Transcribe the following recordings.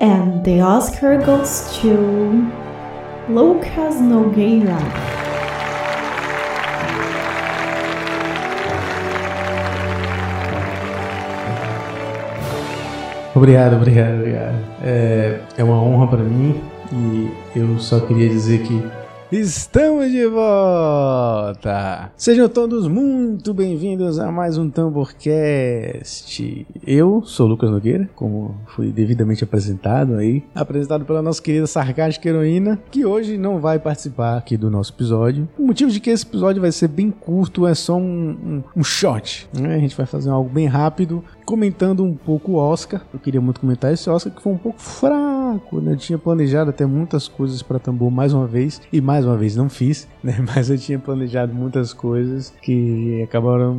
And the Oscar goes to Lucas Nogueira. Obrigado, obrigado, obrigado. É, é uma honra para mim e eu só queria dizer que Estamos de volta! Sejam todos muito bem-vindos a mais um Tamborcast. Eu sou Lucas Nogueira, como fui devidamente apresentado aí, apresentado pela nossa querida sarcástica heroína, que hoje não vai participar aqui do nosso episódio. O motivo de que esse episódio vai ser bem curto é só um, um, um shot, né? A gente vai fazer algo bem rápido, comentando um pouco o Oscar. Eu queria muito comentar esse Oscar que foi um pouco fraco, né? Eu tinha planejado até muitas coisas para Tambor mais uma vez e mais uma vez não fiz, né? Mas eu tinha planejado muitas coisas que acabaram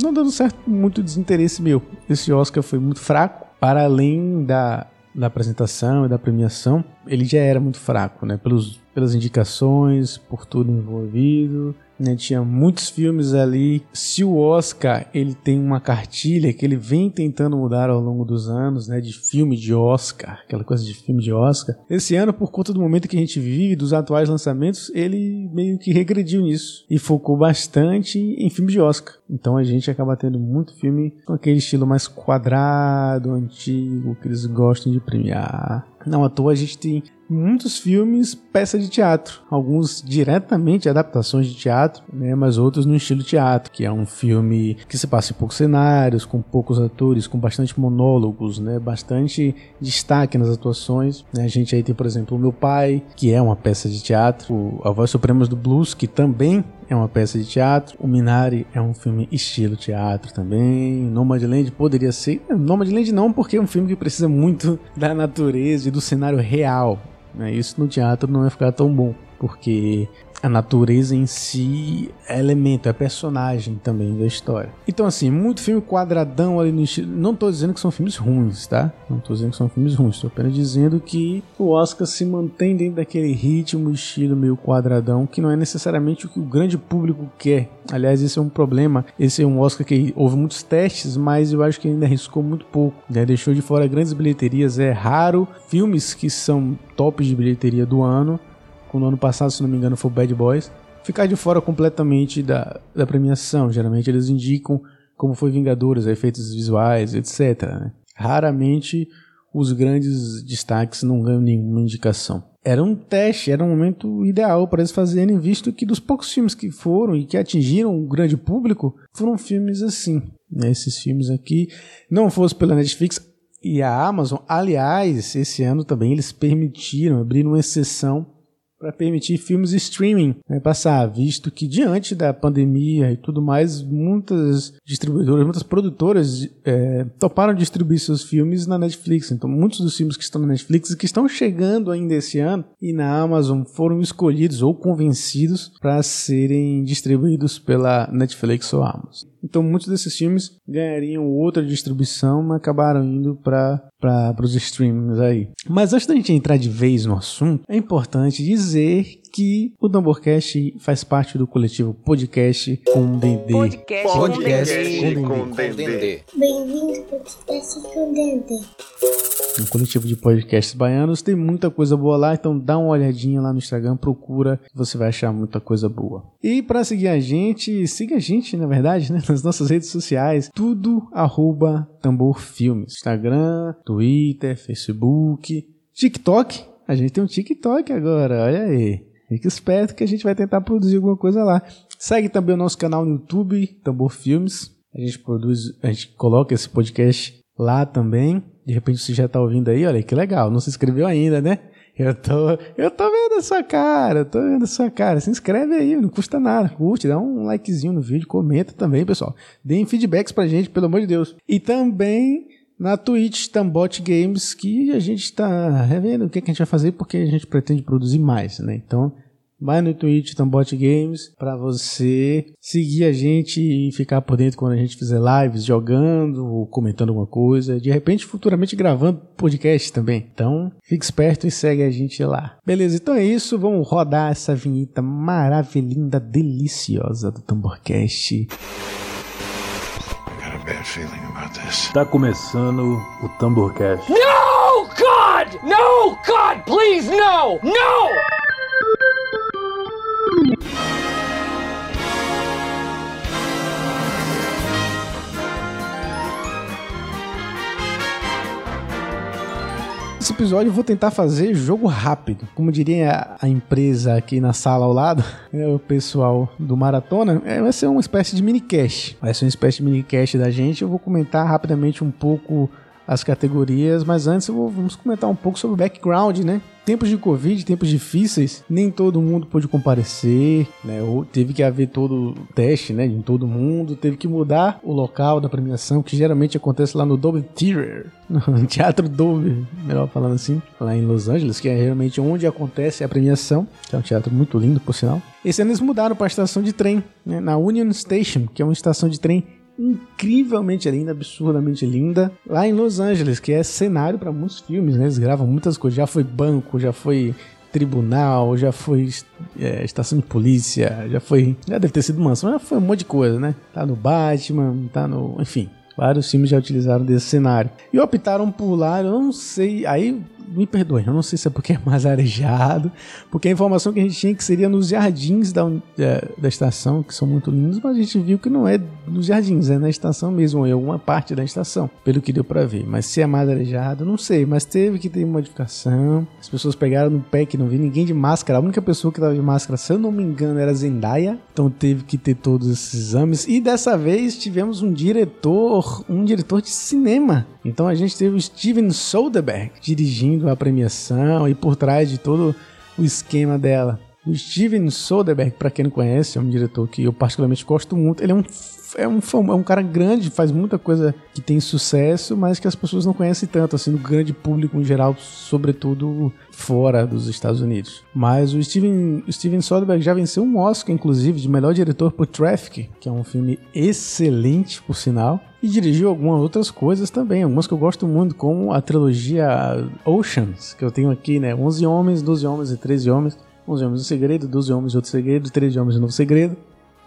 não dando certo, muito desinteresse meu. Esse Oscar foi muito fraco, para além da da apresentação e da premiação, ele já era muito fraco, né? Pelos, pelas indicações, por tudo envolvido, né? Tinha muitos filmes ali. Se o Oscar ele tem uma cartilha que ele vem tentando mudar ao longo dos anos, né? De filme de Oscar, aquela coisa de filme de Oscar. Esse ano, por conta do momento que a gente vive, dos atuais lançamentos, ele meio que regrediu nisso e focou bastante em filme de Oscar. Então a gente acaba tendo muito filme com aquele estilo mais quadrado, antigo, que eles gostam de premiar. Não à toa a gente tem muitos filmes peça de teatro, alguns diretamente adaptações de teatro, né, mas outros no estilo teatro, que é um filme que se passa em poucos cenários, com poucos atores, com bastante monólogos, né, bastante destaque nas atuações. Né. A gente aí tem, por exemplo, o Meu Pai, que é uma peça de teatro, A Voz Suprema do Blues, que também é uma peça de teatro. O Minari é um filme estilo teatro também. Nomadland poderia ser. Nomadland não, porque é um filme que precisa muito da natureza e do cenário real. Né? Isso no teatro não vai ficar tão bom, porque a natureza em si é elemento, é personagem também da história. Então, assim, muito filme quadradão ali no estilo. Não tô dizendo que são filmes ruins, tá? Não tô dizendo que são filmes ruins, tô apenas dizendo que o Oscar se mantém dentro daquele ritmo, estilo meio quadradão, que não é necessariamente o que o grande público quer. Aliás, esse é um problema. Esse é um Oscar que houve muitos testes, mas eu acho que ainda arriscou muito pouco. Né? Deixou de fora grandes bilheterias. É raro filmes que são tops de bilheteria do ano no ano passado, se não me engano, foi o Bad Boys, ficar de fora completamente da, da premiação. Geralmente eles indicam como foi Vingadores, efeitos visuais, etc. Né? Raramente os grandes destaques não ganham nenhuma indicação. Era um teste, era um momento ideal para eles fazerem, visto que dos poucos filmes que foram e que atingiram o grande público, foram filmes assim. Né? Esses filmes aqui, não fosse pela Netflix e a Amazon, aliás, esse ano também eles permitiram, abriram uma exceção para permitir filmes streaming né, passar, visto que diante da pandemia e tudo mais, muitas distribuidoras, muitas produtoras é, toparam distribuir seus filmes na Netflix. Então, muitos dos filmes que estão na Netflix e que estão chegando ainda esse ano e na Amazon foram escolhidos ou convencidos para serem distribuídos pela Netflix ou Amazon. Então muitos desses filmes ganhariam outra distribuição, mas acabaram indo para os streamings aí. Mas antes da gente entrar de vez no assunto, é importante dizer que o Tamborcast faz parte do coletivo Podcast com Dendê. Podcast, podcast com Dendê. Bem-vindo ao Podcast com Dendê. Um coletivo de podcasts baianos, tem muita coisa boa lá, então dá uma olhadinha lá no Instagram, procura, você vai achar muita coisa boa. E para seguir a gente, siga a gente, na verdade, né, nas nossas redes sociais, tudo arroba Tambor Filmes. Instagram, Twitter, Facebook, TikTok. A gente tem um TikTok agora, olha aí. Fique esperto que a gente vai tentar produzir alguma coisa lá. Segue também o nosso canal no YouTube, Tambor Filmes. A gente produz, a gente coloca esse podcast lá também. De repente você já está ouvindo aí, olha que legal. Não se inscreveu ainda, né? Eu tô, eu tô vendo a sua cara, eu tô vendo a sua cara. Se inscreve aí, não custa nada. Curte, dá um likezinho no vídeo, comenta também, pessoal. Deem feedbacks pra gente, pelo amor de Deus. E também na Twitch Tambot Games, que a gente está revendo o que, que a gente vai fazer, porque a gente pretende produzir mais, né? Então, Vai no Twitch Tambot Games para você seguir a gente e ficar por dentro quando a gente fizer lives, jogando ou comentando alguma coisa. De repente, futuramente gravando podcast também. Então, fique esperto e segue a gente lá. Beleza, então é isso. Vamos rodar essa vinheta maravilhosa, deliciosa do Tamborcast. Tá começando o Tamborcast. No, God! God! No! God, please, no! No! Esse episódio eu vou tentar fazer jogo rápido. Como diria a empresa aqui na sala ao lado, é o pessoal do Maratona, é, vai ser uma espécie de mini-cast. Vai ser uma espécie de mini-cast da gente. Eu vou comentar rapidamente um pouco as categorias, mas antes vou, vamos comentar um pouco sobre o background, né? Tempos de Covid, tempos difíceis, nem todo mundo pôde comparecer, né? Ou teve que haver todo o teste, né? Em todo mundo, teve que mudar o local da premiação, que geralmente acontece lá no Dolby Theater, no Teatro Dolby, melhor falando assim, lá em Los Angeles, que é realmente onde acontece a premiação, que é um teatro muito lindo, por sinal. Esse ano eles mudaram para a estação de trem, né? Na Union Station, que é uma estação de trem incrivelmente linda, absurdamente linda, lá em Los Angeles, que é cenário para muitos filmes, né? Eles gravam muitas coisas, já foi banco, já foi tribunal, já foi é, estação de polícia, já foi, já deve ter sido mansão, já foi um monte de coisa, né? Tá no Batman, tá no, enfim, Vários filmes já utilizaram desse cenário. E optaram por lá, eu não sei. Aí me perdoem, eu não sei se é porque é mais arejado, porque a informação que a gente tinha que seria nos jardins da, da, da, estação, que são muito lindos, mas a gente viu que não é nos jardins, é na estação mesmo, em alguma parte da estação, pelo que deu para ver. Mas se é mais arejado, não sei, mas teve que ter modificação. As pessoas pegaram no pé que não vi ninguém de máscara, a única pessoa que tava de máscara, se eu não me engano, era Zendaya, então teve que ter todos esses exames. E dessa vez tivemos um diretor, um diretor de cinema. Então a gente teve o Steven Soderbergh dirigindo a premiação e por trás de todo o esquema dela. O Steven Soderbergh, para quem não conhece, é um diretor que eu particularmente gosto muito. Ele é um é um, é um cara grande, faz muita coisa que tem sucesso, mas que as pessoas não conhecem tanto, assim, no grande público em geral, sobretudo fora dos Estados Unidos. Mas o Steven, Steven Soderbergh já venceu um Oscar, inclusive, de melhor diretor por Traffic, que é um filme excelente, por sinal. E dirigiu algumas outras coisas também, algumas que eu gosto muito, como a trilogia Oceans, que eu tenho aqui, né? 11 Homens, 12 Homens e 13 Homens. 11 Homens, um segredo, 12 Homens, outro segredo, 13 Homens, um novo segredo.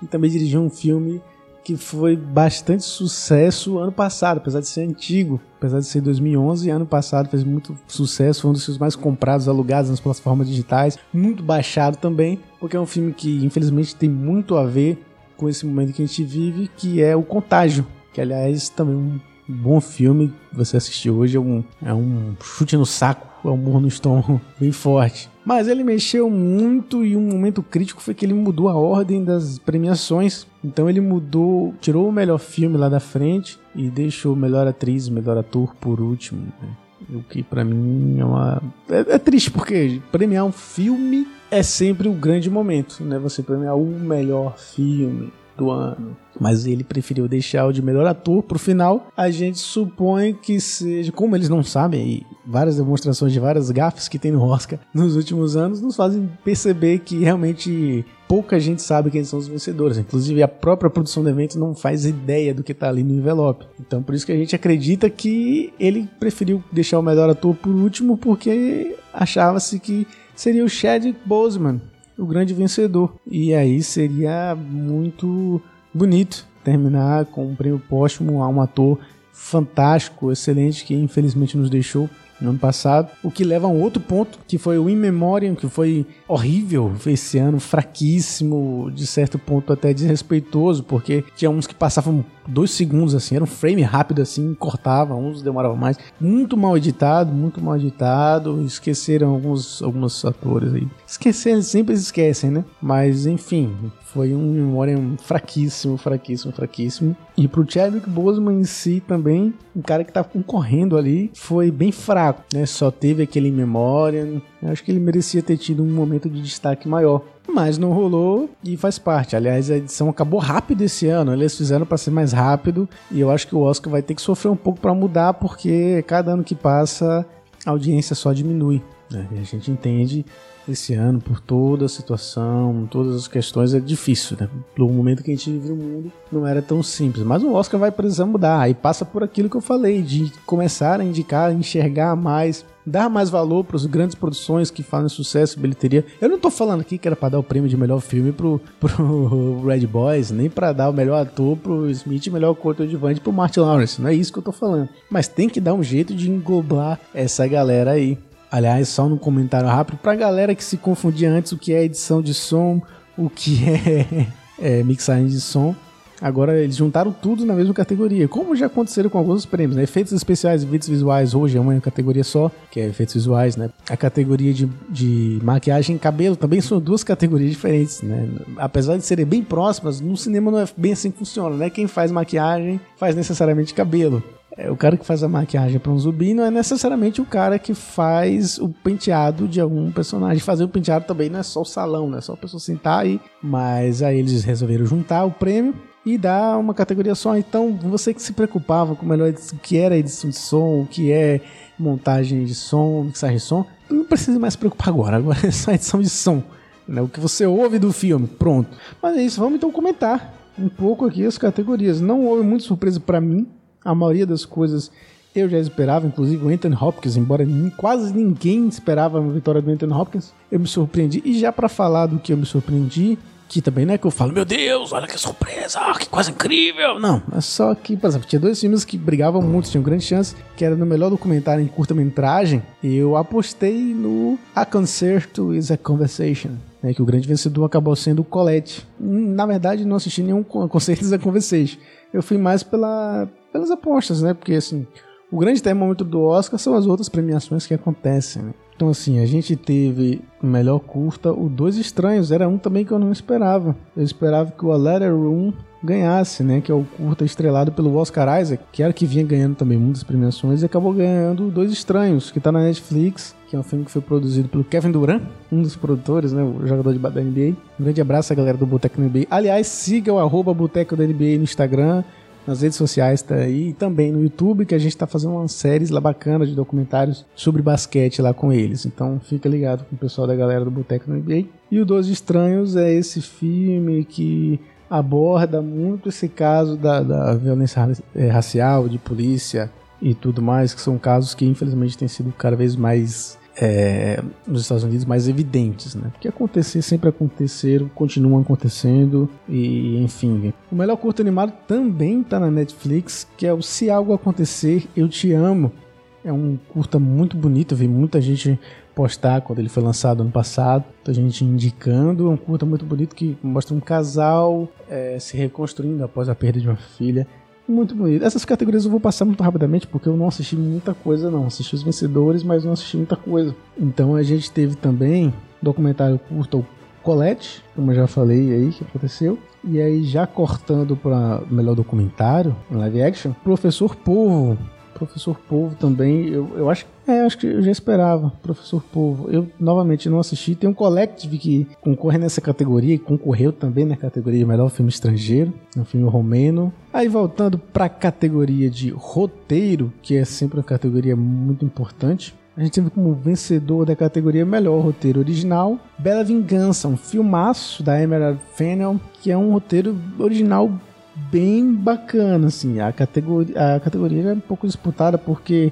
E também dirigiu um filme que foi bastante sucesso ano passado, apesar de ser antigo, apesar de ser 2011, ano passado fez muito sucesso, foi um dos filmes mais comprados, alugados nas plataformas digitais, muito baixado também, porque é um filme que infelizmente tem muito a ver com esse momento que a gente vive, que é o Contágio, que aliás também é um bom filme, você assistiu hoje, é um, é um chute no saco, é um murro no estômago bem forte. Mas ele mexeu muito e um momento crítico foi que ele mudou a ordem das premiações. Então ele mudou, tirou o melhor filme lá da frente e deixou melhor atriz, melhor ator por último. Né? O que para mim é uma. É, é, triste, porque premiar um filme é sempre o grande momento, né? Você premiar o melhor filme do ano. Mas ele preferiu deixar o de melhor ator pro final. A gente supõe que seja. Como eles não sabem, e várias demonstrações de várias gafes que tem no Oscar nos últimos anos nos fazem perceber que realmente pouca gente sabe quem são os vencedores. Inclusive, a própria produção do evento não faz ideia do que tá ali no envelope. Então, por isso que a gente acredita que ele preferiu deixar o melhor ator por último, porque achava-se que seria o Chadwick Boseman o grande vencedor. E aí seria muito bonito terminar com um prêmio póstumo a um ator fantástico, excelente, que infelizmente nos deixou no ano passado, o que leva a um outro ponto, que foi o In Memoriam, que foi horrível esse ano, fraquíssimo, de certo ponto até desrespeitoso, porque tinha uns que passavam dois segundos assim, era um frame rápido assim, cortava, uns demoravam mais. Muito mal editado, muito mal editado, esqueceram alguns, alguns atores aí. Esqueceram, sempre esquecem, né? Mas enfim, foi um memória fraquíssimo, fraquíssimo, fraquíssimo. E pro Chadwick Boseman em si também, um cara que tá concorrendo ali, foi bem fraco, né? Só teve aquele memória. Acho que ele merecia ter tido um momento de destaque maior. Mas não rolou e faz parte. Aliás, a edição acabou rápido esse ano. Eles fizeram para ser mais rápido. E eu acho que o Oscar vai ter que sofrer um pouco para mudar, porque cada ano que passa a audiência só diminui. Né? E a gente entende esse ano, por toda a situação, todas as questões, é difícil, né? Pelo momento que a gente vive no mundo, não era tão simples. Mas o Oscar vai precisar mudar. E passa por aquilo que eu falei, de começar a indicar, enxergar mais, dar mais valor para as grandes produções que fazem sucesso e bilheteria. Eu não tô falando aqui que era para dar o prêmio de melhor filme pro, pro Red Boys, nem para dar o melhor ator pro Smith melhor coadjuvante pro Martin Lawrence. Não é isso que eu tô falando. Mas tem que dar um jeito de englobar essa galera aí Aliás, só um comentário rápido pra galera que se confundia antes o que é edição de som, o que é, é mixagem de som. Agora eles juntaram tudo na mesma categoria, como já aconteceram com alguns prêmios, né? Efeitos especiais e efeitos visuais hoje é uma categoria só, que é efeitos visuais, né? A categoria de, de maquiagem e cabelo também são duas categorias diferentes, né? Apesar de serem bem próximas, no cinema não é bem assim que funciona, né? Quem faz maquiagem faz necessariamente cabelo. É, o cara que faz a maquiagem para um zumbi não é necessariamente o cara que faz o penteado de algum personagem. Fazer o penteado também não é só o salão, não é só a pessoa sentar aí. Mas aí eles resolveram juntar o prêmio e dar uma categoria só. Então, você que se preocupava com melhor o que era edição de som, o que é montagem de som, mixagem de som, não precisa mais se preocupar agora. Agora é só edição de som. Né? O que você ouve do filme, pronto. Mas é isso, vamos então comentar um pouco aqui as categorias. Não houve muita surpresa para mim. A maioria das coisas eu já esperava, inclusive o Anthony Hopkins, embora quase ninguém esperava a vitória do Anthony Hopkins, eu me surpreendi. E já para falar do que eu me surpreendi, que também não é que eu falo, meu Deus, olha que surpresa, que coisa incrível. Não, é só que, por exemplo, tinha dois filmes que brigavam muito, tinham grande chance, que era no melhor documentário em curta-metragem, eu apostei no A Concerto is a Conversation. Né, que o grande vencedor acabou sendo o Colette. Na verdade, não assisti nenhum Concerto is a Conversation. Eu fui mais pela, pelas apostas, né? Porque, assim, o grande termômetro do Oscar são as outras premiações que acontecem, né? Então, assim, a gente teve melhor curta, o Dois Estranhos, era um também que eu não esperava. Eu esperava que o A Letter Room ganhasse, né? Que é o curta estrelado pelo Oscar Isaac, que era que vinha ganhando também muitas premiações, e acabou ganhando Dois Estranhos, que tá na Netflix, que é um filme que foi produzido pelo Kevin Durant, um dos produtores, né? O jogador de da NBA. Um grande abraço à galera do Boteco da NBA. Aliás, siga o arroba Boteco da NBA no Instagram nas redes sociais tá aí, e também no YouTube, que a gente está fazendo umas séries lá bacanas de documentários sobre basquete lá com eles. Então fica ligado com o pessoal da galera do Boteco no NBA. E o Doze Estranhos é esse filme que aborda muito esse caso da, da violência é, racial, de polícia e tudo mais, que são casos que infelizmente têm sido cada vez mais é, nos Estados Unidos mais evidentes, né? Porque acontecer sempre aconteceram, continuam acontecendo e enfim. O melhor curto animado também tá na Netflix, que é o Se Algo Acontecer, Eu Te Amo. É um curta muito bonito, eu vi muita gente postar quando ele foi lançado ano passado, muita gente indicando. É um curta muito bonito que mostra um casal é, se reconstruindo após a perda de uma filha muito bonito. Essas categorias eu vou passar muito rapidamente porque eu não assisti muita coisa, não. Assisti os vencedores, mas não assisti muita coisa. Então a gente teve também documentário curto Colette, como eu já falei aí que aconteceu. E aí, já cortando para melhor documentário, live action, Professor Povo, Professor Povo também, eu, eu acho, é, acho que eu já esperava. Professor Povo, eu novamente não assisti. Tem um Collective que concorre nessa categoria e concorreu também na categoria de melhor filme estrangeiro, um filme romeno. Aí voltando para a categoria de roteiro, que é sempre uma categoria muito importante. A gente teve como vencedor da categoria Melhor Roteiro Original Bela Vingança, um filmaço da Emerald Fennell, que é um roteiro original bem bacana, assim. A categoria, a categoria é um pouco disputada porque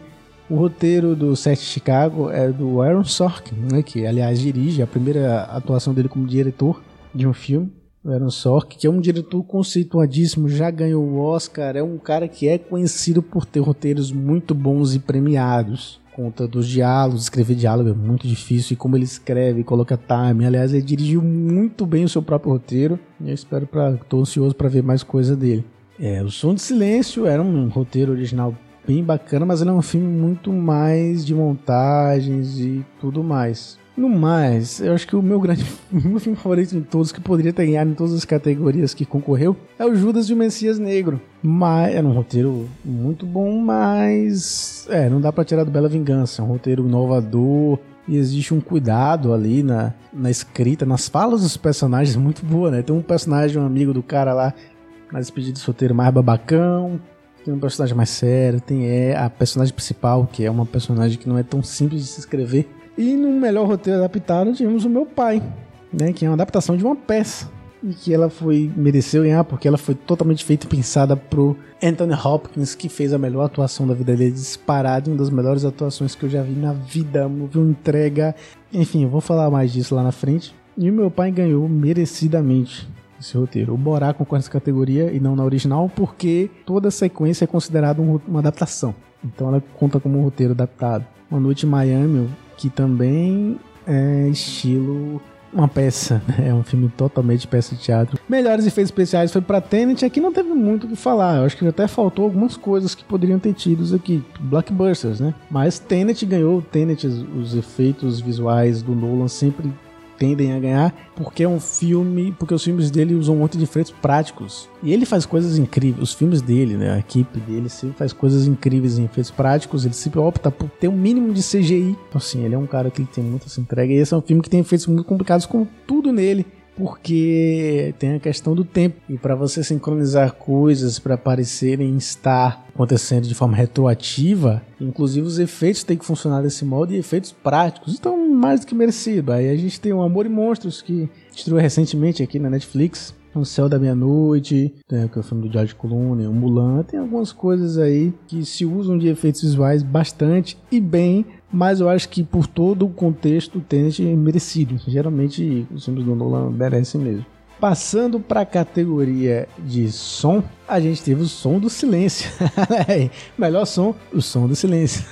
o roteiro do Sete Chicago é do Aaron Sorkin, né, que aliás dirige a primeira atuação dele como diretor de um filme. O Aaron Sorkin, que é um diretor conceituadíssimo, já ganhou o Oscar, é um cara que é conhecido por ter roteiros muito bons e premiados conta dos diálogos, escrever diálogo é muito difícil e como ele escreve, coloca time. Aliás, ele dirigiu muito bem o seu próprio roteiro. E eu espero para, tô ansioso para ver mais coisa dele. É, o Som de Silêncio era um roteiro original bem bacana, mas ele é um filme muito mais de montagens e tudo mais. No mais, eu acho que o meu grande meu filme favorito de todos, que poderia ter ganhado em todas as categorias que concorreu, é o Judas e o Messias Negro. Mas era um roteiro muito bom, mas é, não dá para tirar do Bela Vingança. É um roteiro inovador, e existe um cuidado ali na, na escrita, nas falas dos personagens muito boa, né? Tem um personagem, um amigo do cara lá, na despedida de solteiro mais babacão, tem um personagem mais sério, tem é, a personagem principal, que é uma personagem que não é tão simples de se escrever, e no melhor roteiro adaptado tivemos o Meu Pai, né, que é uma adaptação de uma peça e que ela foi mereceu ganhar porque ela foi totalmente feita e pensada pro Anthony Hopkins, que fez a melhor atuação da vida dele, disparado, uma das melhores atuações que eu já vi na vida, uma entrega, enfim, eu vou falar mais disso lá na frente. E o meu pai ganhou merecidamente. Esse roteiro. O Borá concorre nessa categoria e não na original, porque toda a sequência é considerada um, uma adaptação. Então ela conta como um roteiro adaptado. Uma Noite em Miami, que também é estilo uma peça, né? é um filme totalmente peça de teatro. Melhores efeitos especiais foi para Tenet, aqui não teve muito o que falar. Eu acho que até faltou algumas coisas que poderiam ter tidos aqui, blockbusters, né? Mas Tenet ganhou, Tenet, os efeitos visuais do Nolan sempre tendem a ganhar, porque é um filme, porque os filmes dele usam um monte de efeitos práticos. E ele faz coisas incríveis, os filmes dele, né, a equipe dele sempre faz coisas incríveis em efeitos práticos, ele sempre opta por ter um mínimo de CGI. Então assim, ele é um cara que tem muita entrega e esse é um filme que tem efeitos muito complicados com tudo nele porque tem a questão do tempo e para você sincronizar coisas para parecerem estar acontecendo de forma retroativa, inclusive os efeitos têm que funcionar desse modo e efeitos práticos, então mais do que merecido. Aí a gente tem o Amor e Monstros que estreou recentemente aqui na Netflix, o Céu da Meia-Noite, né, que é o filme do George Clooney, o Mulan, tem algumas coisas aí que se usam de efeitos visuais bastante e bem, mas eu acho que por todo o contexto o Tenet é merecido. Geralmente os filmes do Nolan merecem mesmo. Passando para a categoria de som, a gente teve o som do silêncio. Melhor som, o som do silêncio.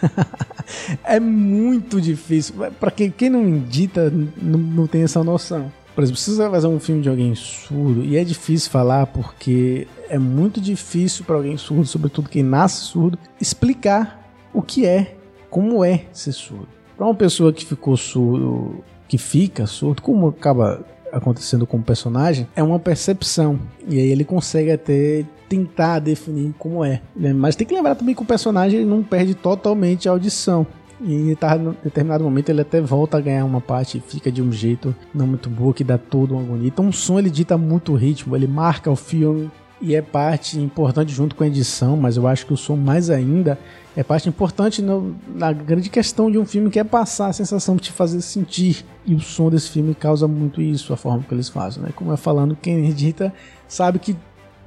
é muito difícil. Para quem, quem não edita, não, não tem essa noção. Por exemplo, se você vai fazer um filme de alguém surdo, e é difícil falar porque é muito difícil para alguém surdo, sobretudo quem nasce surdo, explicar o que é como é ser surdo. Para uma pessoa que ficou surdo, que fica surdo, como acaba acontecendo com o personagem, é uma percepção. E aí ele consegue até tentar definir como é. Né? Mas tem que lembrar também que o personagem não perde totalmente a audição. E em determinado momento ele até volta a ganhar uma parte e fica de um jeito não muito boa, que dá todo uma agonia. Então o som ele dita muito ritmo, ele marca o filme e é parte importante junto com a edição, mas eu acho que o som mais ainda é parte importante no, na grande questão de um filme que é passar a sensação de te fazer sentir. E o som desse filme causa muito isso, a forma que eles fazem. Né? Como é falando, quem edita sabe que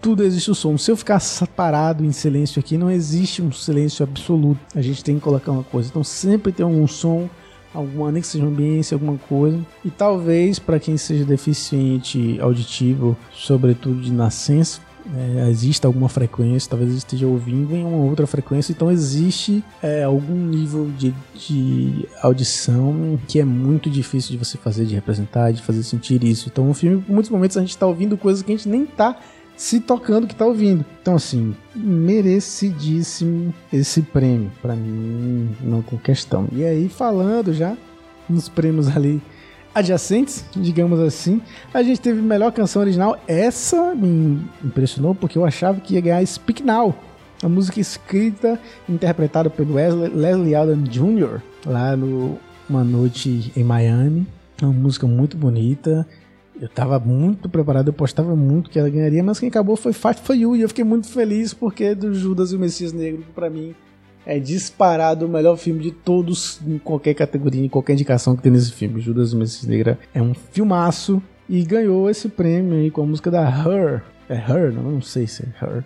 tudo existe o som. Se eu ficar parado em silêncio aqui, não existe um silêncio absoluto. A gente tem que colocar uma coisa. Então sempre tem um som, alguma, nem que seja ambiência, alguma coisa. E talvez para quem seja deficiente auditivo, sobretudo de nascença, é, existe alguma frequência, talvez esteja ouvindo em uma outra frequência, então existe é, algum nível de, de audição que é muito difícil de você fazer, de representar, de fazer sentir isso. Então, o filme, por muitos momentos, a gente está ouvindo coisas que a gente nem está se tocando que está ouvindo. Então, assim, merecidíssimo esse prêmio. Para mim, não tem questão. E aí, falando já nos prêmios ali adjacentes, digamos assim. A gente teve melhor canção original. Essa me impressionou porque eu achava que ia ganhar Speak Now. A música escrita e interpretada pelo Wesley, Leslie Alden Jr. lá no Uma Noite em Miami. Uma música muito bonita. Eu tava muito preparado, eu postava muito que ela ganharia, mas quem acabou foi Fight for You. E eu fiquei muito feliz porque do Judas e o Messias Negro, para mim, é disparado o melhor filme de todos em qualquer categoria, em qualquer indicação que tem nesse filme. Judas Messias Negra é um filmaço e ganhou esse prêmio aí com a música da Her. É Her? Não, não sei se é Her.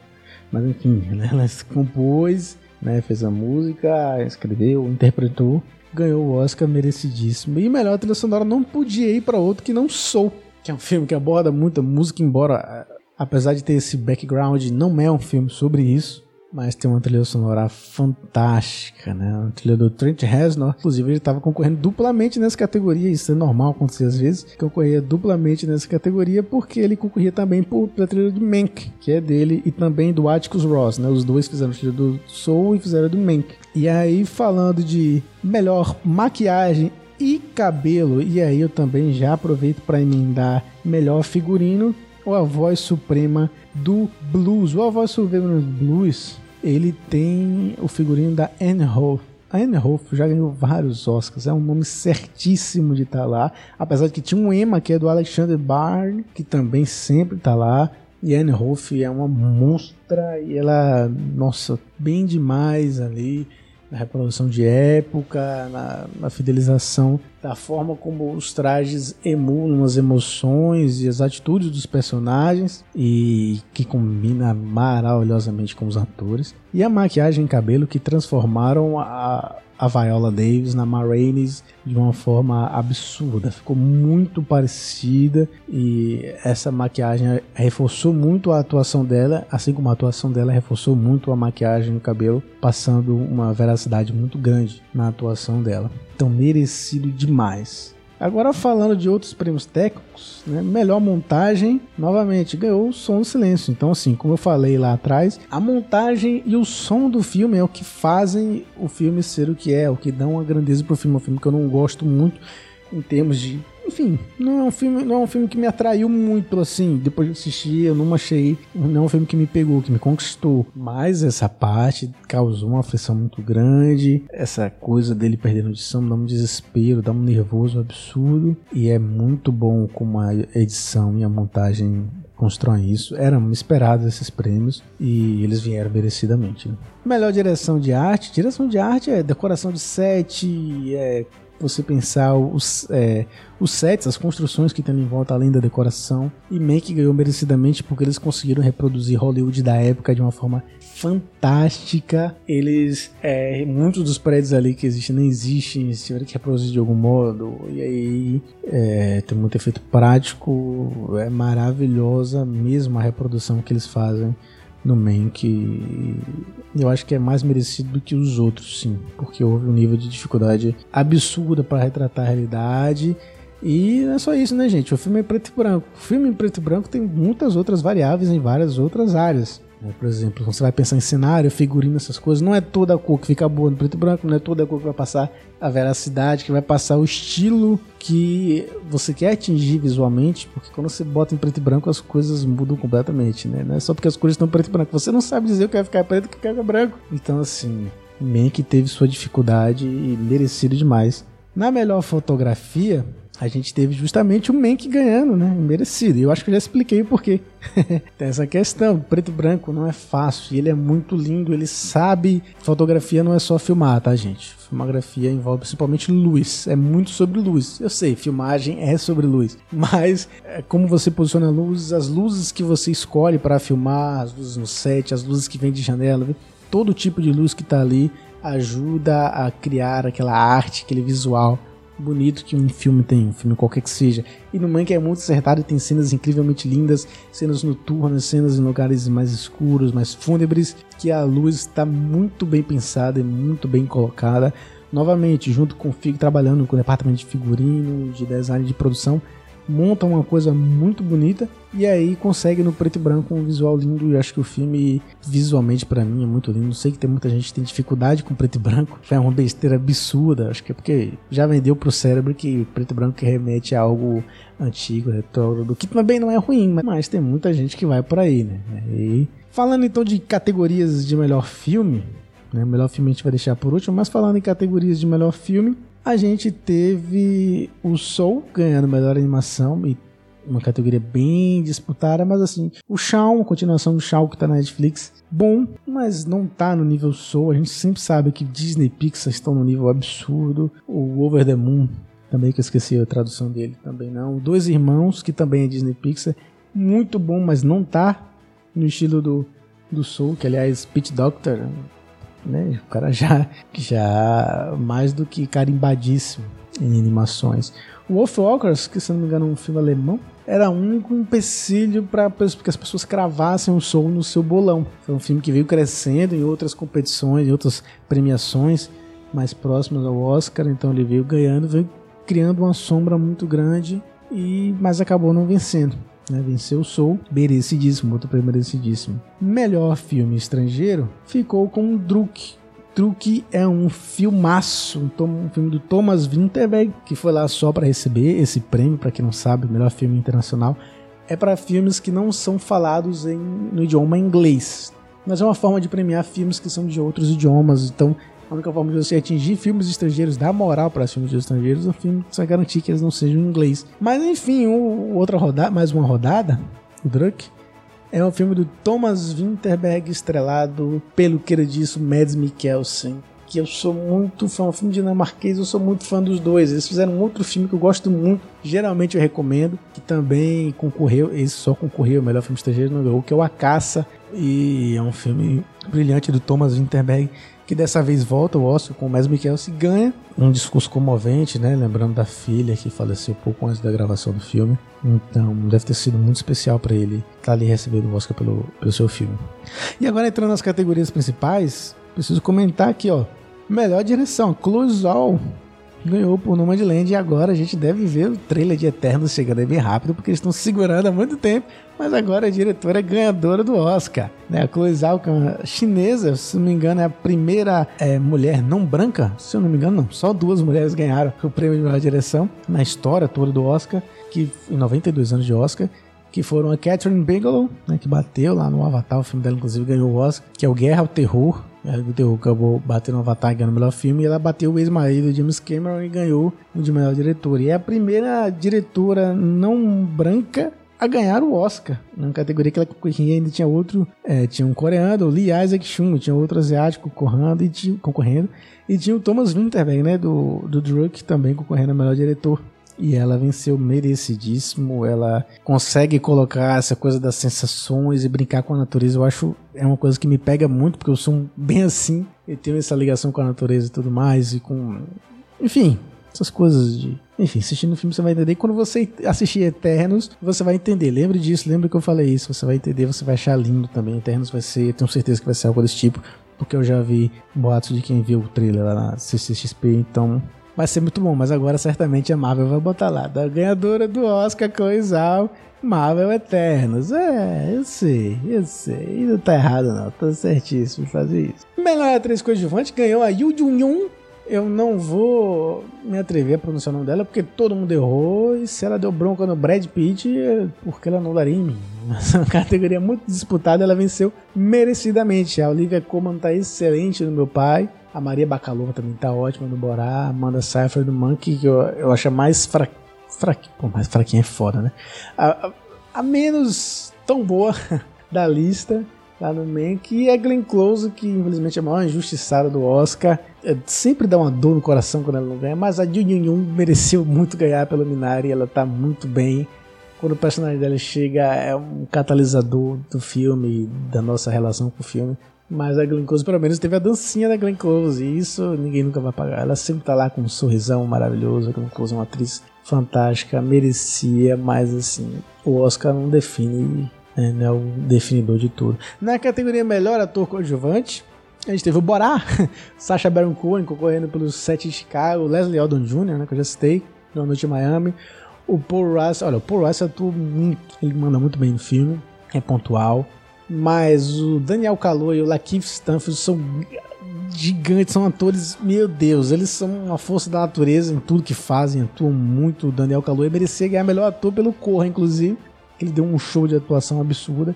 Mas enfim, né? ela se compôs, né? fez a música, escreveu, interpretou, ganhou o Oscar merecidíssimo. E melhor trilha sonora não podia ir para outro que não Sou, que é um filme que aborda muita música, embora apesar de ter esse background, não é um filme sobre isso mas tem uma trilha sonora fantástica, né? A trilha do Trent Reznor, inclusive ele estava concorrendo duplamente nessa categoria, isso é normal acontecer às vezes, concorria duplamente nessa categoria porque ele concorria também por, pela trilha do Mank, que é dele, e também do Atticus Ross, né? Os dois fizeram a trilha do Soul e fizeram do Mank. E aí, falando de melhor maquiagem e cabelo, e aí eu também já aproveito para emendar melhor figurino, ou a voz suprema do blues. O A Voz Suprema do Blues, ele tem o figurino da Anne Hope. A Anne Hope já ganhou vários Oscars, é um nome certíssimo de estar tá lá. Apesar de que tinha um Emma que é do Alexander Barn, que também sempre está lá. E Anne Hope é uma monstra e ela, nossa, bem demais ali na reprodução de época, na, na, fidelização da forma como os trajes emulam as emoções e as atitudes dos personagens e que combina maravilhosamente com os atores. E a maquiagem e cabelo que transformaram a, a Viola Davis na Ma de uma forma absurda. Ficou muito parecida e essa maquiagem reforçou muito a atuação dela, assim como a atuação dela reforçou muito a maquiagem e o cabelo, passando uma veracidade muito grande na atuação dela. Então, merecido demais. Agora falando de outros prêmios técnicos, né, melhor montagem, novamente ganhou o Som do Silêncio. Então assim, como eu falei lá atrás, a montagem e o som do filme é o que fazem o filme ser o que é, o que dão uma grandeza pro filme, um filme que eu não gosto muito em termos de enfim, não é um filme, não é um filme que me atraiu muito assim. Depois de assistir, eu não achei, não é um filme que me pegou, que me conquistou. Mas essa parte causou uma aflição muito grande. Essa coisa dele perdendo audição dá um desespero, dá um nervoso absurdo. E é muito bom como a edição e a montagem constroem isso. Eram esperados esses prêmios e eles vieram merecidamente. Né? Melhor direção de arte. Direção de arte é decoração de set, é você pensar os, é, os sets, as construções que tem em volta além da decoração. E Mank ganhou merecidamente porque eles conseguiram reproduzir Hollywood da época de uma forma fantástica. Eles, é, muitos dos prédios ali que existem não existem, eles tiveram que reproduzir de algum modo. E aí é, tem muito efeito prático, é maravilhosa mesmo a reprodução que eles fazem no Mank. Eu acho que é mais merecido do que os outros, sim, porque houve um nível de dificuldade absurda para retratar a realidade. E não é só isso, né, gente? O filme é preto e branco. O filme em preto e branco tem muitas outras variáveis em várias outras áreas. Por exemplo, você vai pensar em cenário, figurino, essas coisas, não é toda a cor que fica boa no preto e branco, não é toda a cor que vai passar a veracidade, que vai passar o estilo que você quer atingir visualmente, porque quando você bota em preto e branco as coisas mudam completamente, né? Não é só porque as cores estão preto e branco, você não sabe dizer o que vai ficar preto e o que vai ficar branco. Então, assim, que teve sua dificuldade e merecido demais. Na melhor fotografia, a gente teve justamente o Mank ganhando, né? Merecido. Eu acho que eu já expliquei o porquê. Tem essa questão, preto e branco não é fácil. Ele é muito lindo, ele sabe. Fotografia não é só filmar, tá, gente? Fotografia envolve principalmente luz. É muito sobre luz. Eu sei, filmagem é sobre luz. Mas é como você posiciona a luz, as luzes que você escolhe para filmar, as luzes no set, as luzes que vêm de janela, todo tipo de luz que tá ali ajuda a criar aquela arte, aquele visual bonito que um filme tem, um filme qualquer que seja. E no Mank é muito acertado, tem cenas incrivelmente lindas, cenas noturnas, cenas em lugares mais escuros, mais fúnebres, que a luz está muito bem pensada e muito bem colocada. Novamente, junto com o Fig trabalhando com o departamento de figurino, de design de produção, monta uma coisa muito bonita e aí consegue no preto e branco um visual lindo. E acho que o filme, visualmente, para mim, é muito lindo. Sei que tem muita gente que tem dificuldade com preto e branco, é uma besteira absurda. Acho que é porque já vendeu pro cérebro que preto e branco remete a algo antigo, retrógrado, que também não é ruim, mas tem muita gente que vai por aí, né? E falando então de categorias de melhor filme, né? Melhor filme a gente vai deixar por último, mas falando em categorias de melhor filme, a gente teve o Soul ganhando melhor animação e uma categoria bem disputada, mas assim, o Shawn, a continuação do Shawn que tá na Netflix, bom, mas não tá no nível Soul. A gente sempre sabe que Disney e Pixar estão no nível absurdo. O Over the Moon, também que eu esqueci a tradução dele, também não. Dois Irmãos, que também é Disney Pixar, muito bom, mas não tá no estilo do, do Soul, que aliás, Pete Doctor né? O cara já, já mais do que carimbadíssimo em animações. O Wolfwalkers, que se não me engano é um filme alemão, era um empecilho para que as pessoas cravassem um som no seu bolão. Foi um filme que veio crescendo em outras competições, em outras premiações mais próximas ao Oscar, então ele veio ganhando, veio criando uma sombra muito grande e mas acabou não vencendo né, venceu o Soul, merecidíssimo, outro prêmio merecidíssimo. Melhor filme estrangeiro ficou com Druk. Druk é um filmaço, um, um filme do Thomas Winterberg, que foi lá só para receber esse prêmio, para quem não sabe, melhor filme internacional. É para filmes que não são falados em, no idioma inglês, mas é uma forma de premiar filmes que são de outros idiomas, então a única forma de você atingir filmes estrangeiros, dar moral para filmes estrangeiros, o filme só garantir que eles não sejam em inglês. Mas enfim, o, outra rodada, mais uma rodada, o Druk, é um filme do Thomas Winterberg, estrelado pelo queridíssimo Mads Mikkelsen. Que eu sou muito fã, o filme dinamarquês, eu sou muito fã dos dois. Eles fizeram um outro filme que eu gosto muito, geralmente eu recomendo, que também concorreu, esse só concorreu, o melhor filme estrangeiro não ganhou, que é o A Caça, e é um filme brilhante do Thomas Winterberg, que dessa vez volta o Oscar com o Mads Mikkelsen ganha um discurso comovente, né, lembrando da filha que faleceu pouco antes da gravação do filme. Então, deve ter sido muito especial para ele estar tá ali recebendo o Oscar pelo, pelo seu filme. E agora entrando nas categorias principais, preciso comentar aqui, ó, melhor direção, Close All ganhou por Nomadland e agora a gente deve ver o trailer de Eternos chegando aí bem rápido porque eles estão segurando há muito tempo, mas agora a diretora é ganhadora do Oscar, né? A Chloe Zhao, é chinesa, se não me engano é a primeira é, mulher não branca, se eu não me engano não, só duas mulheres ganharam o prêmio de melhor direção na história toda do Oscar, que em 92 anos de Oscar, que foram a Catherine Bigelow, né, que bateu lá no Avatar, o filme dela inclusive ganhou o Oscar, que é o Guerra ao Terror, o Terror acabou batendo Avatar ganhando o melhor filme e ela bateu o ex-marido James Cameron e ganhou o de melhor diretor. E é a primeira diretora não branca a ganhar o Oscar, na categoria que ela concorria ainda tinha outro, é, tinha um coreano, o Lee Isaac Chung, tinha outro asiático concorrendo e tinha, concorrendo, e tinha o Thomas Winterberg, né, do, do Druk, também concorrendo a melhor diretor e ela venceu merecidíssimo. Ela consegue colocar essa coisa das sensações e brincar com a natureza. Eu acho é uma coisa que me pega muito porque eu sou bem assim. Eu tenho essa ligação com a natureza e tudo mais e com, enfim, essas coisas de enfim, assistindo o filme você vai entender. E quando você assistir Eternos, você vai entender. Lembre disso, lembre que eu falei isso. Você vai entender, você vai achar lindo também. Eternos vai ser, tenho certeza que vai ser algo desse tipo. Porque eu já vi boatos de quem viu o trailer lá na CCXP. Então, vai ser muito bom, mas agora certamente a Marvel vai botar lá. Da ganhadora do Oscar Coisal, Marvel Eternos. É, eu sei, eu sei. Não tá errado não, tá certíssimo fazer isso. Melhor atriz coadjuvante ganhou a Yu Jun-yoon. Eu não vou me atrever a pronunciar o nome dela porque todo mundo errou. E se ela deu bronca no Brad Pitt, é porque ela não daria em mim. Mas é uma categoria muito disputada, ela venceu merecidamente. A Olivia Colman tá excelente no meu pai. A Maria Bacalova também tá ótima no Borá. Amanda Seyfried do Monkey, que eu, eu acho mais fra, fraquinha. Pô, mais fraquinha é foda, né? A, a, a menos tão boa da lista lá no Mank. A Glenn Close, que infelizmente é a maior injustiçada do Oscar. É, sempre dá uma dor no coração quando ela não ganha, mas a Jun Yun mereceu muito ganhar pelo Minari. Ela tá muito bem. Quando o personagem dela chega, é um catalisador do filme, da nossa relação com o filme. Mas a Glenn Close, pelo menos, teve a dancinha da Glenn Close. E isso ninguém nunca vai pagar. Ela sempre tá lá com um sorrisão maravilhoso. A Glenn Close é uma atriz fantástica, merecia, mas assim, o Oscar não define, né, não é o definidor de tudo. Na categoria Melhor Ator Coadjuvante, a gente teve o Borá, Sacha Baron Cohen concorrendo pelos Sete de Chicago, Leslie Odom Jr., né, que eu já citei, no Noite em Miami. O Paul Russell, olha, o Paul Russell atua muito, ele manda muito bem no filme, é pontual. Mas o Daniel Kaluuya e o Lakeith Stanfield são gigantes, são atores, meu Deus, eles são uma força da natureza em tudo que fazem, atuam muito. O Daniel Kaluuya merecia ganhar melhor ator pelo Corra, inclusive, ele deu um show de atuação absurda.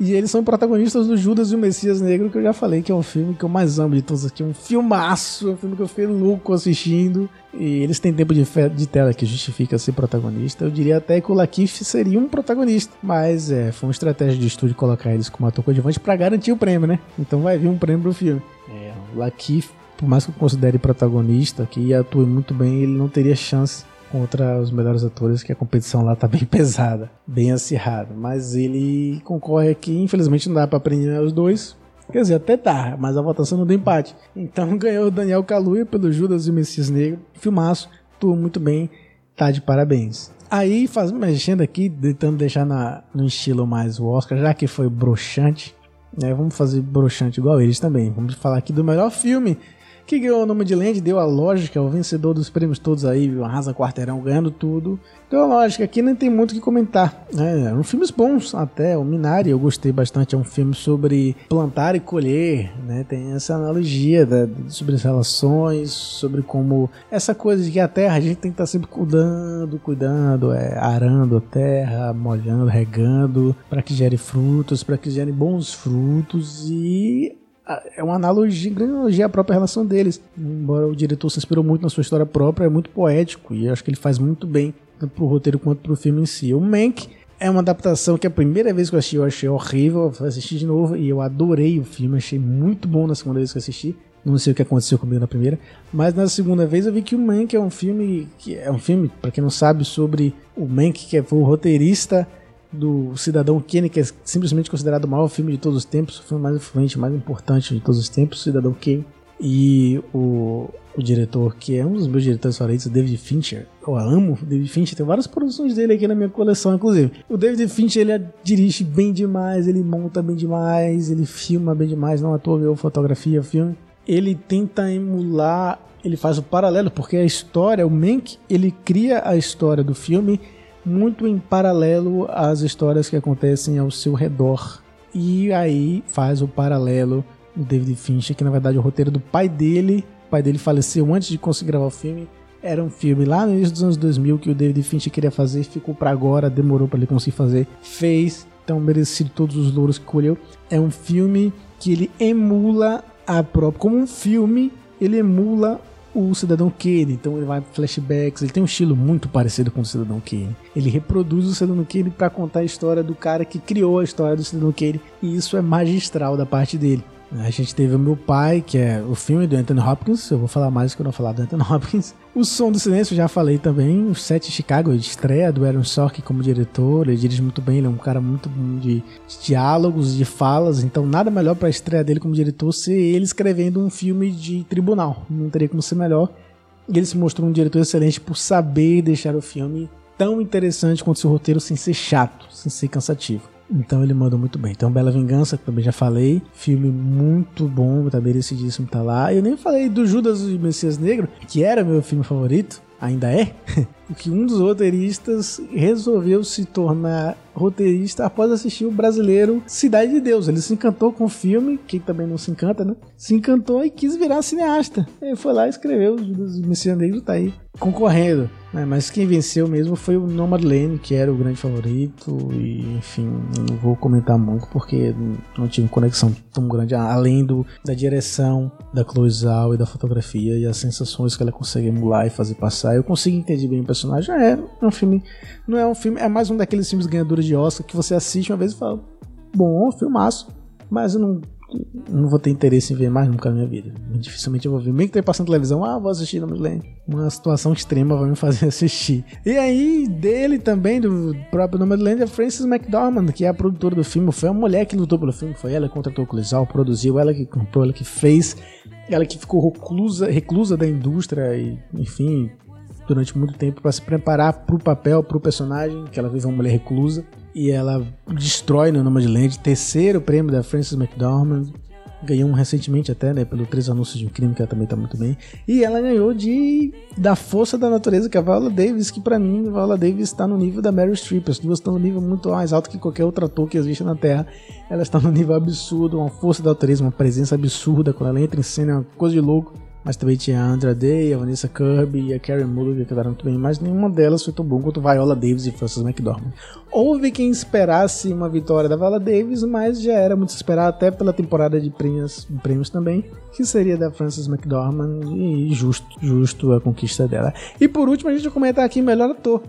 E eles são protagonistas do Judas e o Messias Negro, que eu já falei que é um filme que eu mais amo de todos aqui. Um filmaço, um filme que eu fiquei louco assistindo. E eles têm tempo de, de tela que justifica ser protagonista. Eu diria até que o Lakif seria um protagonista. Mas é, foi uma estratégia de estúdio colocar eles como ator coadjuvante para garantir o prêmio, né? Então vai vir um prêmio pro filme. É, o Lakif, por mais que eu considere protagonista, que atue muito bem, ele não teria chance contra os melhores atores, que a competição lá tá bem pesada, bem acirrada. Mas ele concorre aqui, infelizmente não dá para prender os dois. Quer dizer, até tá, mas a votação não deu empate. Então ganhou o Daniel Kaluuya pelo Judas e o Messias Negro. Filmaço, tudo muito bem, tá de parabéns. Aí, faz, mexendo aqui, tentando deixar na, no estilo mais o Oscar, já que foi broxante, né, vamos fazer broxante igual eles também. Vamos falar aqui do melhor filme que ganhou o nome de Land, deu a lógica, o vencedor dos prêmios todos aí, viu? Arrasa Quarteirão ganhando tudo. Deu a lógica, aqui nem tem muito o que comentar. É, eram filmes bons até, o Minari eu gostei bastante, é um filme sobre plantar e colher, né? Tem essa analogia da, sobre as relações, sobre como essa coisa de que a terra a gente tem que estar tá sempre cuidando, cuidando, é, arando a terra, molhando, regando, para que gere frutos, para que gere bons frutos e é uma analogia, analogia à própria relação deles. Embora o diretor se inspirou muito na sua história própria, é muito poético e acho que ele faz muito bem, tanto pro roteiro quanto pro filme em si. O Mank é uma adaptação que a primeira vez que eu assisti eu achei horrível, eu assisti de novo e eu adorei o filme, achei muito bom na segunda vez que eu assisti. Não sei o que aconteceu comigo na primeira, mas na segunda vez eu vi que o Mank é um filme que é um filme, para quem não sabe, sobre o Mank que foi o roteirista do Cidadão Kane, que é simplesmente considerado o maior filme de todos os tempos, o filme mais influente, mais importante de todos os tempos, Cidadão Kane. E o, o diretor, que é um dos meus diretores favoritos, o David Fincher. Eu amo o David Fincher, tem várias produções dele aqui na minha coleção, inclusive. O David Fincher, ele dirige bem demais, ele monta bem demais, ele filma bem demais, não à toa viu fotografia, filme. Ele tenta emular, ele faz o paralelo, porque a história, o Mank, ele cria a história do filme muito em paralelo às histórias que acontecem ao seu redor. E aí faz o paralelo do David Fincher, que na verdade é o roteiro do pai dele. O pai dele faleceu antes de conseguir gravar o filme. Era um filme lá no início dos anos 2000 que o David Fincher queria fazer, ficou para agora, demorou para ele conseguir fazer, fez, então merecido todos os louros que colheu. É um filme que ele emula a própria, como um filme, ele emula o Cidadão Kane, então ele vai flashbacks, ele tem um estilo muito parecido com o Cidadão Kane. Ele reproduz o Cidadão Kane para contar a história do cara que criou a história do Cidadão Kane, e isso é magistral da parte dele. A gente teve o meu pai, que é o filme do Anthony Hopkins. Eu vou falar mais que eu não falar do Anthony Hopkins. O Som do Silêncio, já falei também. O Set Chicago, de estreia do Aaron Sorkin como diretor. Ele dirige muito bem, ele é um cara muito bom de, de diálogos, de falas. Então, nada melhor para a estreia dele como diretor ser ele escrevendo um filme de tribunal. Não teria como ser melhor. E ele se mostrou um diretor excelente por saber deixar o filme tão interessante quanto seu roteiro sem ser chato, sem ser cansativo. Então ele mandou muito bem. Então Bela Vingança, que também já falei. Filme muito bom, tá merecidíssimo tá lá. Eu nem falei do Judas e Messias Negro, que era meu filme favorito, ainda é. que um dos roteiristas resolveu se tornar roteirista após assistir o brasileiro Cidade de Deus. Ele se encantou com o filme, quem também não se encanta, né? Se encantou e quis virar cineasta. Ele foi lá e escreveu o Messias Negro, tá aí concorrendo. Né? Mas quem venceu mesmo foi o Nomadland, que era o grande favorito. E enfim, não vou comentar muito porque não tive conexão tão grande além do, da direção da Chloe Zhao e da fotografia e as sensações que ela consegue emular e fazer passar. Eu consigo entender bem o personagem. É, é um filme, não é um filme, é mais um daqueles filmes ganhadores de Oscar que você assiste uma vez e fala: bom, filmaço, mas eu não, não vou ter interesse em ver mais nunca na minha vida. Dificilmente eu vou ver. Meio que tem passando televisão, ah, vou assistir Nomadland. Uma situação extrema vai me fazer assistir. E aí, dele também, do próprio Nomadland, é Frances McDormand, que é a produtora do filme. Foi a mulher que lutou pelo filme, foi ela que contratou o Colisal, produziu, ela que comprou, ela que fez. Ela que ficou reclusa, reclusa da indústria e, enfim, durante muito tempo para se preparar para o papel, para o personagem, que ela vive uma mulher reclusa. E ela destrói no Nome de Land, terceiro prêmio da Frances McDormand. Ganhou um recentemente até, né, pelo Três Anúncios de um Crime, que ela também tá muito bem. E ela ganhou de da Força da Natureza, que é a Viola Davis, que para mim, Viola Davis está no nível da Meryl Streep. As duas estão no nível muito mais alto que qualquer outro ator que existe na Terra. Ela está no nível absurdo, uma força da natureza, uma presença absurda. Quando ela entra em cena, é uma coisa de louco. Mas também tinha a Andra Day, a Vanessa Kirby e a Carrie Mulligan que cantaram muito bem, mas nenhuma delas foi tão bom quanto Viola Davis e Frances McDormand. Houve quem esperasse uma vitória da Viola Davis, mas já era muito esperado até pela temporada de prêmios, prêmios também, que seria da Frances McDormand e justo, justo a conquista dela. E por último a gente vai comentar aqui melhor ator.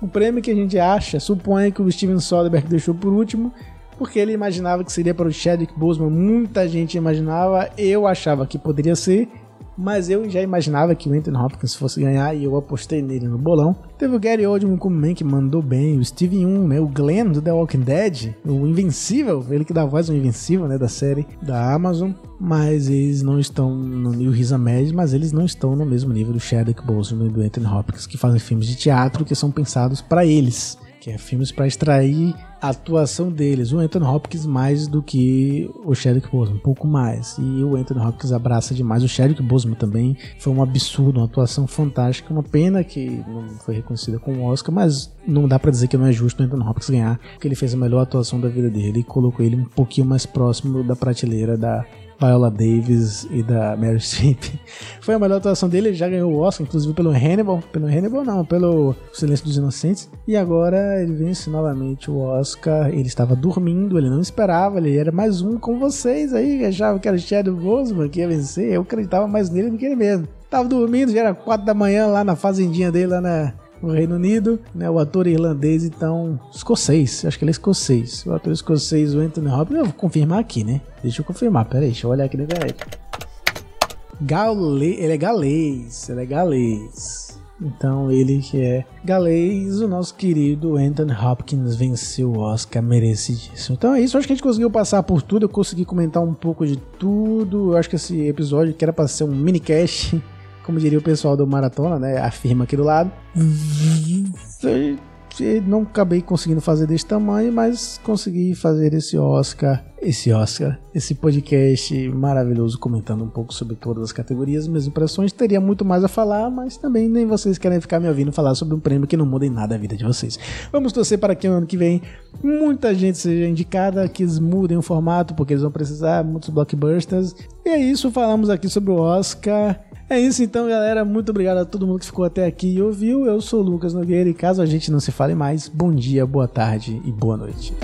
O prêmio que a gente acha, supõe que o Steven Soderbergh deixou por último, porque ele imaginava que seria para o Chadwick Boseman, muita gente imaginava, eu achava que poderia ser, mas eu já imaginava que o Anthony Hopkins fosse ganhar e eu apostei nele no bolão. Teve o Gary Oldman como Man que mandou bem, o Steven Yeun, né, o Glenn do The Walking Dead, o Invencível, ele que dá voz do Invencível, né, da série da Amazon, mas eles não estão no nível Riz Ahmed, mas eles não estão no mesmo nível do Chadwick Boseman e do Anthony Hopkins, que fazem filmes de teatro que são pensados para eles que é filmes para extrair a atuação deles. O Anthony Hopkins mais do que o Chadwick Boseman, um pouco mais. E o Anthony Hopkins abraça demais. O Chadwick Boseman também foi um absurdo, uma atuação fantástica. Uma pena que não foi reconhecida com o Oscar, mas não dá para dizer que não é justo o Anthony Hopkins ganhar, porque ele fez a melhor atuação da vida dele e colocou ele um pouquinho mais próximo da prateleira da Viola Davis e da Mary Streep. Foi a melhor atuação dele, ele já ganhou o Oscar, inclusive pelo Hannibal, pelo Hannibal não, pelo Silêncio dos Inocentes. E agora ele vence novamente o Oscar. Ele estava dormindo, ele não esperava, ele era mais um com vocês aí, achava que era Chadwick Boseman que ia vencer. Eu acreditava mais nele do que ele mesmo. Tava dormindo, já era 4 da manhã lá na fazendinha dele, lá na, no Reino Unido, né? O ator irlandês, então, escocês, acho que ele é escocês. O ator escocês, o Anthony Hopkins, eu vou confirmar aqui, né? Deixa eu confirmar, peraí, deixa eu olhar aqui na internet. gale, ele é galês, ele é galês. Então ele que é galês, o nosso querido Anthony Hopkins venceu o Oscar merecidíssimo. Então é isso, acho que a gente conseguiu passar por tudo, eu consegui comentar um pouco de tudo. Eu acho que esse episódio que era para ser um mini cast, como diria o pessoal do Maratona, né? Afirma aqui do lado não acabei conseguindo fazer desse tamanho, mas consegui fazer esse Oscar, esse Oscar, esse podcast maravilhoso comentando um pouco sobre todas as categorias, minhas impressões. Teria muito mais a falar, mas também nem vocês querem ficar me ouvindo falar sobre um prêmio que não muda em nada a vida de vocês. Vamos torcer para que o ano que vem muita gente seja indicada, que eles mudem o formato, porque eles vão precisar, muitos blockbusters. E é isso, falamos aqui sobre o Oscar. É isso então, galera. Muito obrigado a todo mundo que ficou até aqui e ouviu. Eu sou o Lucas Nogueira e caso a gente não se fale mais, bom dia, boa tarde e boa noite.